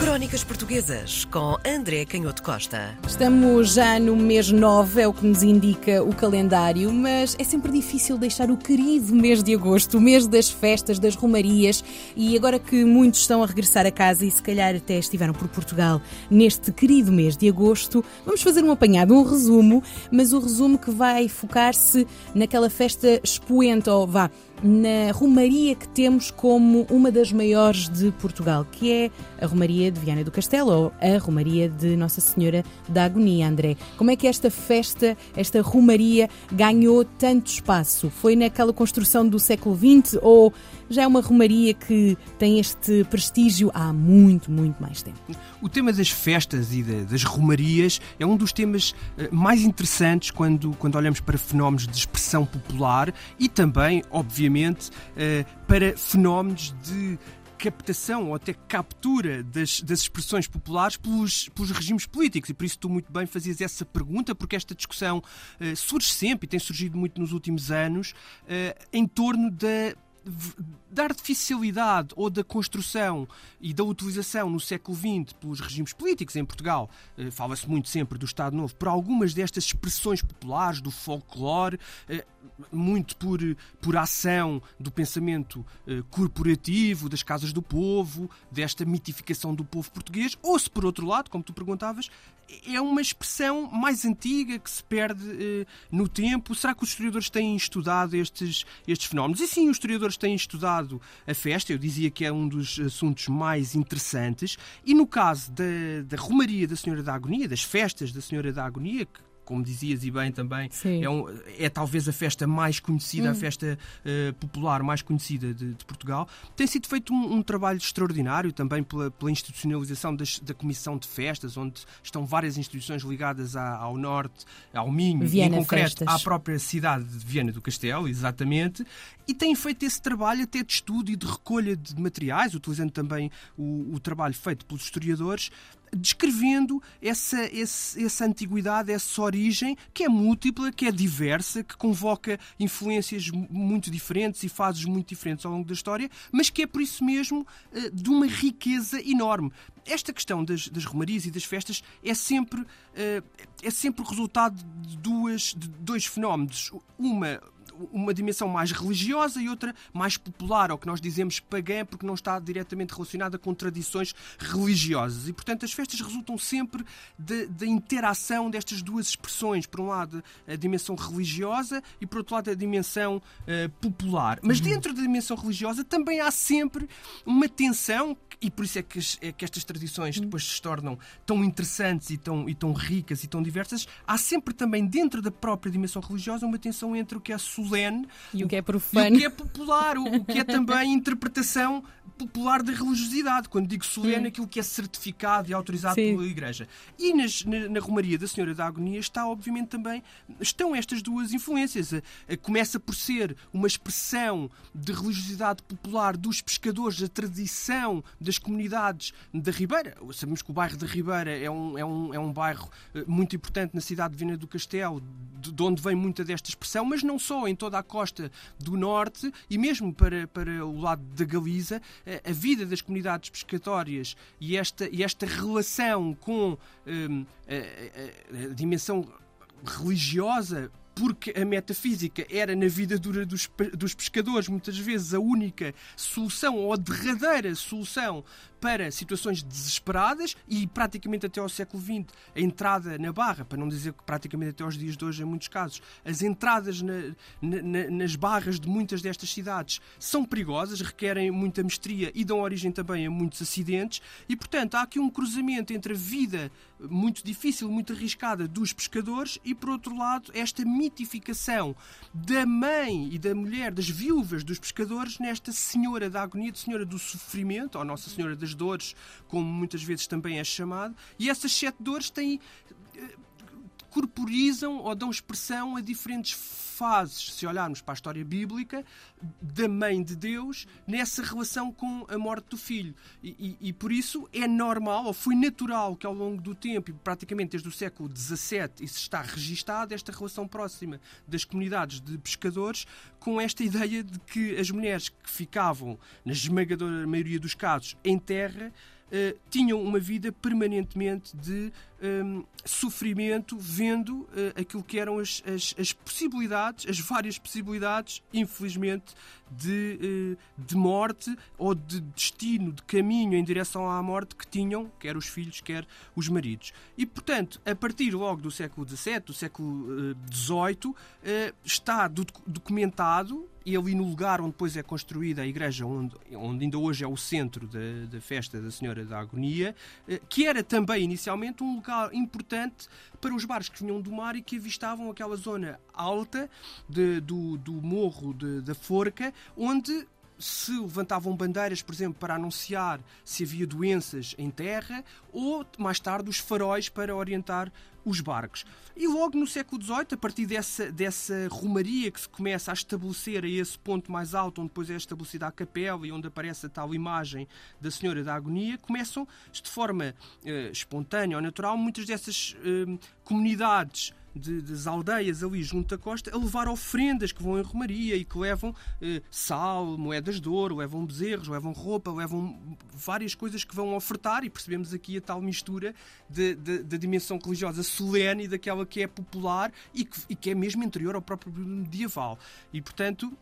Crónicas Portuguesas com André Canhoto Costa. Estamos já no mês 9, é o que nos indica o calendário, mas é sempre difícil deixar o querido mês de agosto, o mês das festas, das romarias, e agora que muitos estão a regressar a casa e se calhar até estiveram por Portugal neste querido mês de agosto, vamos fazer um apanhado, um resumo, mas o resumo que vai focar-se naquela festa expoente, ou vá, na romaria que temos como uma das maiores de Portugal, que é a Romaria de Viana do Castelo, ou a Romaria de Nossa Senhora da Agonia, André. Como é que esta festa, esta romaria, ganhou tanto espaço? Foi naquela construção do século XX ou já é uma romaria que tem este prestígio há muito, muito mais tempo? O tema das festas e das romarias é um dos temas eh, mais interessantes quando, quando olhamos para fenómenos de expressão popular e também, obviamente, eh, para fenómenos de captação ou até captura das, das expressões populares pelos, pelos, regimes políticos. E por isso tu muito bem fazias essa pergunta, porque esta discussão uh, surge sempre e tem surgido muito nos últimos anos uh, em torno da da artificialidade ou da construção e da utilização no século XX pelos regimes políticos em Portugal, eh, fala-se muito sempre do Estado Novo, por algumas destas expressões populares, do folclore, eh, muito por, por ação do pensamento eh, corporativo, das casas do povo, desta mitificação do povo português, ou se por outro lado, como tu perguntavas, é uma expressão mais antiga que se perde eh, no tempo. Será que os historiadores têm estudado estes, estes fenómenos? E sim, os historiadores têm estudado a festa, eu dizia que é um dos assuntos mais interessantes. E no caso da, da Romaria da Senhora da Agonia, das festas da Senhora da Agonia, que como dizias e bem também, é, um, é, talvez a festa mais conhecida, hum. a festa uh, popular mais conhecida de, de, Portugal. Tem sido feito um, um trabalho extraordinário também pela, pela institucionalização das, da Comissão de Festas, onde estão várias instituições ligadas à, ao Norte, ao Minho, Viana em concreto Festas. à própria cidade de Viana do Castelo, exatamente, e têm feito esse trabalho até de estudo e de recolha de materiais, utilizando também o, o trabalho feito pelos historiadores, descrevendo essa, essa antiguidade, essa origem que é múltipla, que é diversa, que convoca influências muito diferentes e fases muito diferentes ao longo da história, mas que é por isso mesmo eh, de uma riqueza enorme. Esta questão das, das romarias e das festas é sempre, eh, é sempre o resultado de, duas, de dois fenómenos. Uma uma dimensão mais religiosa e outra mais popular, ou que nós dizemos pagã, porque não está diretamente relacionada com tradições religiosas. E, portanto, as festas resultam sempre da interação destas duas expressões. Por um lado, a dimensão religiosa e, por outro lado, a dimensão uh, popular. Mas uhum. dentro da dimensão religiosa também há sempre uma tensão, e por isso é que, é que estas tradições uhum. depois se tornam tão interessantes e tão, e tão ricas e tão diversas. Há sempre também, dentro da própria dimensão religiosa, uma tensão entre o que é solene e o que é profano o que é popular, o, o que é também interpretação popular da religiosidade. Quando digo solene, aquilo que é certificado e autorizado Sim. pela Igreja. E nas, na, na, Romaria da Senhora da Agonia está, obviamente, também estão estas duas influências. começa por ser uma expressão de religiosidade popular dos pescadores, da tradição das comunidades da Ribeira. Sabemos que o bairro da Ribeira é um, é um, é um bairro eh, muito importante na cidade de Viana do Castelo, de onde vem muita desta expressão, mas não só, em toda a costa do norte e mesmo para, para o lado da Galiza, a vida das comunidades pescatórias e esta, e esta relação com um, a, a, a dimensão religiosa porque a metafísica era na vida dura dos, dos pescadores muitas vezes a única solução ou a derradeira solução para situações desesperadas e praticamente até ao século XX a entrada na barra, para não dizer que praticamente até aos dias de hoje em muitos casos, as entradas na, na, nas barras de muitas destas cidades são perigosas, requerem muita mestria e dão origem também a muitos acidentes e portanto há aqui um cruzamento entre a vida muito difícil, muito arriscada dos pescadores e por outro lado esta mitificação da mãe e da mulher, das viúvas dos pescadores nesta Senhora da Agonia, Senhora do Sofrimento, ou Nossa Senhora das Dores, como muitas vezes também é chamado, e essas sete dores têm eh, corporizam ou dão expressão a diferentes fases, se olharmos para a história bíblica, da mãe de Deus nessa relação com a morte do filho. E, e, e por isso é normal, ou foi natural, que ao longo do tempo, e praticamente desde o século XVII, isso está registado, esta relação próxima das comunidades de pescadores com esta ideia de que as mulheres que ficavam, na esmagadora maioria dos casos, em terra, uh, tinham uma vida permanentemente de um, sofrimento, vendo uh, aquilo que eram as, as, as, possibilidades, as várias possibilidades, infelizmente, de, uh, de morte ou de destino, de caminho em direção à morte que tinham, quer os filhos, quer os maridos. E, portanto, a partir logo do século XVII, do século XVIII, está documentado e ali no lugar onde depois é construída a igreja, onde, onde ainda hoje é o centro da, festa da Senhora da Agonia, eh, que era também inicialmente um lugar importante para os barcos que vinham do mar e que avistavam aquela zona alta de, do, do morro de, da Forca, onde se levantavam bandeiras, por exemplo, para anunciar se havia doenças em terra, ou mais tarde os faróis para orientar os barcos. E logo no século XVIII, a partir dessa, dessa romaria que se começa a estabelecer a esse ponto mais alto, onde depois é estabelecida a capela e onde aparece a tal imagem da Senhora da Agonia, começam de forma eh, espontânea ou natural muitas dessas eh, comunidades de, das aldeias ali junto à costa a levar ofrendas que vão em Romaria e que levam eh, sal, moedas de ouro, levam bezerros, levam roupa, levam várias coisas que vão ofertar e percebemos aqui a tal mistura da dimensão religiosa solene e daquela que é popular e que, e que é mesmo interior ao próprio medieval. E, portanto,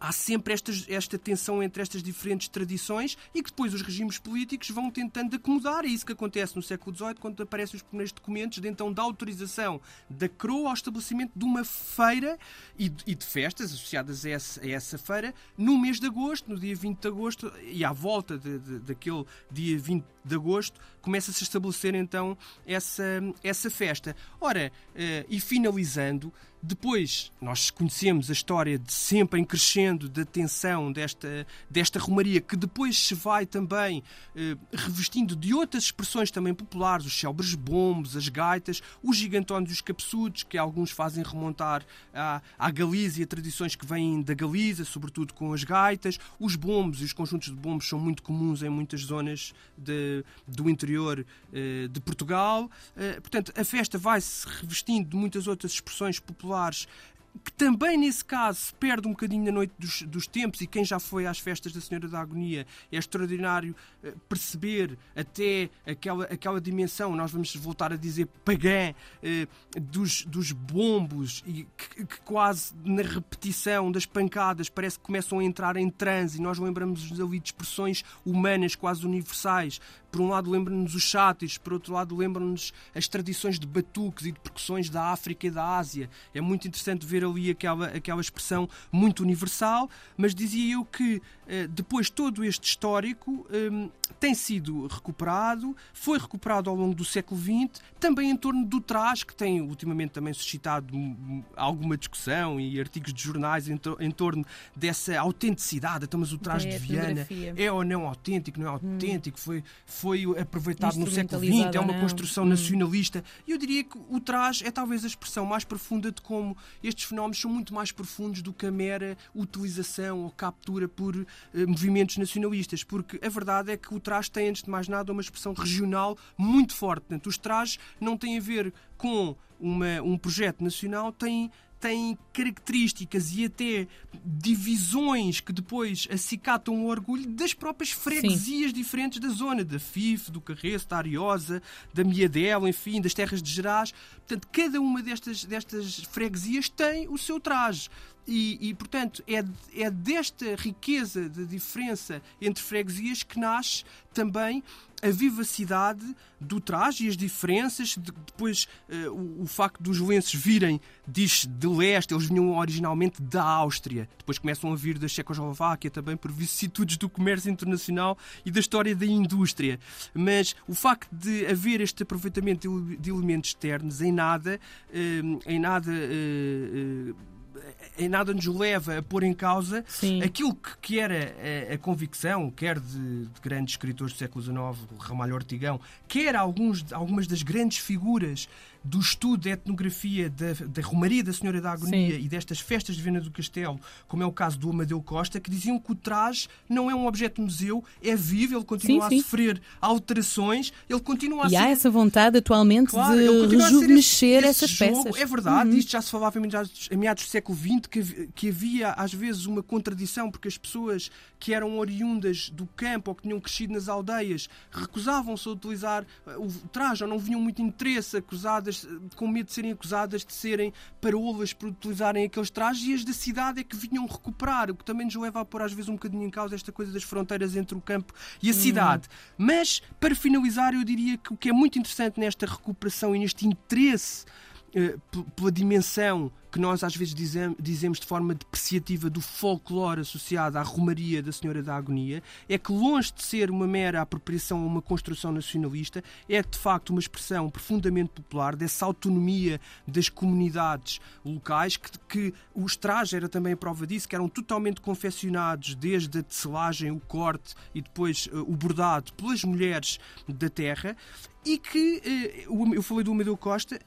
há sempre esta, tensão entre estas diferentes tradições e que depois os regimes políticos vão tentando acomodar. É isso que acontece no século XVIII, quando aparecem os primeiros documentos de então da autorização da coroa ao estabelecimento de uma feira e de, e de festas associadas a essa, a essa, feira no mês de agosto, no dia 20 de agosto, e à volta de, de, daquele dia 20 de agosto, começa-se a estabelecer então essa, essa festa. Ora, uh, e finalizando, depois, nós conhecemos a história de sempre em crescendo da tensão desta, desta romaria, que depois se vai também eh, revestindo de outras expressões também populares, os célebres bombos, as gaitas, os gigantones e os capsudos, que alguns fazem remontar à, à Galícia, tradições que vêm da Galiza, sobretudo com as gaitas. Os bombos e os conjuntos de bombos são muito comuns em muitas zonas de, do interior eh, de Portugal. Eh, portanto, a festa vai-se revestindo de muitas outras expressões populares populares que também nesse caso se perde um bocadinho na noite dos, dos, tempos, e quem já foi às festas da Senhora da Agonia é extraordinário eh, perceber até aquela, aquela dimensão, nós vamos voltar a dizer pagã, eh, dos, dos bombos, e que, que, quase na repetição das pancadas parece que começam a entrar em transe, e nós lembramos ali de expressões humanas quase universais. Por um lado, lembram-nos os chátiros, por outro lado, lembram-nos as tradições de batuques e de percussões da África e da Ásia. É muito interessante ver ali aquela, aquela expressão muito universal, mas dizia eu que eh, depois todo este histórico um, tem sido recuperado, foi recuperado ao longo do século XX, também em torno do traje, que tem ultimamente também suscitado alguma discussão e artigos de jornais em, to em torno dessa autenticidade. Então, mas o traje de Viana é ou não autêntico, não é hum. autêntico, foi, foi aproveitado no século XX, é uma construção hum. nacionalista. E eu diria que o traje é talvez a expressão mais profunda de como estes fenómenos são muito mais profundos do que a mera utilização ou captura por uh, movimentos nacionalistas, porque a verdade é que o traje tem, antes de mais nada, uma expressão regional muito forte. Portanto, os trajes não têm a ver com uma, um projeto nacional, têm têm características e até divisões que depois acicatam o orgulho das próprias freguesias Sim. diferentes da zona, da FIF, do Carreço, da Ariosa, da Miadela, enfim, das terras de Gerais. Portanto, cada uma destas, destas freguesias tem o seu traje. E, e, portanto, é, é desta riqueza de diferença entre freguesias que nasce também a vivacidade do traje e as diferenças. De, depois, uh, o, o, facto dos lenços virem, diz de leste, eles vinham originalmente da Áustria. Depois começam a vir da Checoslováquia também por vicissitudes do comércio internacional e da história da indústria. Mas o facto de haver este aproveitamento de, de elementos externos em nada, uh, em nada. Uh, em nada nos leva a pôr em causa Sim. aquilo que, que era a, a, convicção, quer de, de, grandes escritores do século XIX, Ramalho Ortigão, quer alguns, algumas das grandes figuras do estudo da etnografia da, da Romaria da Senhora da Agonia Sim. e destas festas de Viana do Castelo, como é o caso do Amadeu Costa, que diziam que o traje não é um objeto de museu, é vivo, ele continua Sim, sim. a sofrer alterações, ele continua a E ser há essa vontade atualmente Claro, de rejuvenescer essas jogo. peças. Uhum. É verdade, isto já se falava em meados, em meados do século XX, que, que havia às vezes uma contradição, porque as pessoas que eram oriundas do campo ou que tinham crescido nas aldeias recusavam-se a utilizar eh, o traje ou não vinham muito interesse, acusadas, eh, com medo de serem acusadas de serem parolas por utilizarem aqueles trajes, e as da cidade é que vinham recuperar, o que também nos leva a pôr às vezes um bocadinho em causa esta coisa das fronteiras entre o campo e a cidade. Mas, para finalizar, eu diria que o que é muito interessante nesta recuperação e neste interesse pela dimensão que nós às vezes dizem- dizemos de forma depreciativa do folclore associado à Romaria da Senhora da Agonia, é que longe de ser uma mera apropriação ou uma construção nacionalista, é de facto uma expressão profundamente popular dessa autonomia das comunidades locais, que, que os trajes era também a prova disso, que eram totalmente confeccionados desde a tecelagem, o corte e depois eh, o bordado pelas mulheres da terra, e que, eh, eu falei do Amadeu Costa,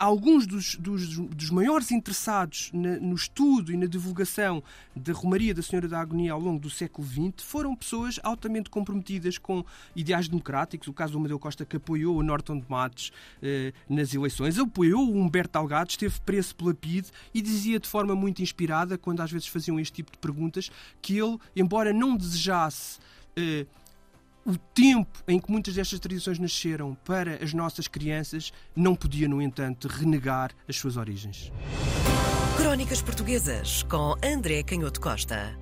alguns dos, dos- dos maiores interessados na- no estudo e na divulgação da Romaria da Senhora da Agonia ao longo do século XX foram pessoas altamente comprometidas com ideais democráticos. O caso do Amadeu Costa, que apoiou o Norton de Matos eh, nas eleições, apoiou o Humberto Algado, esteve preso pela PIDE e dizia de forma muito inspirada, quando às vezes faziam este tipo de perguntas, que ele, embora não desejasse. eh, o tempo em que muitas destas tradições nasceram para as nossas crianças não podia, no entanto, renegar as suas origens. Crónicas Portuguesas com André Canhoto Costa.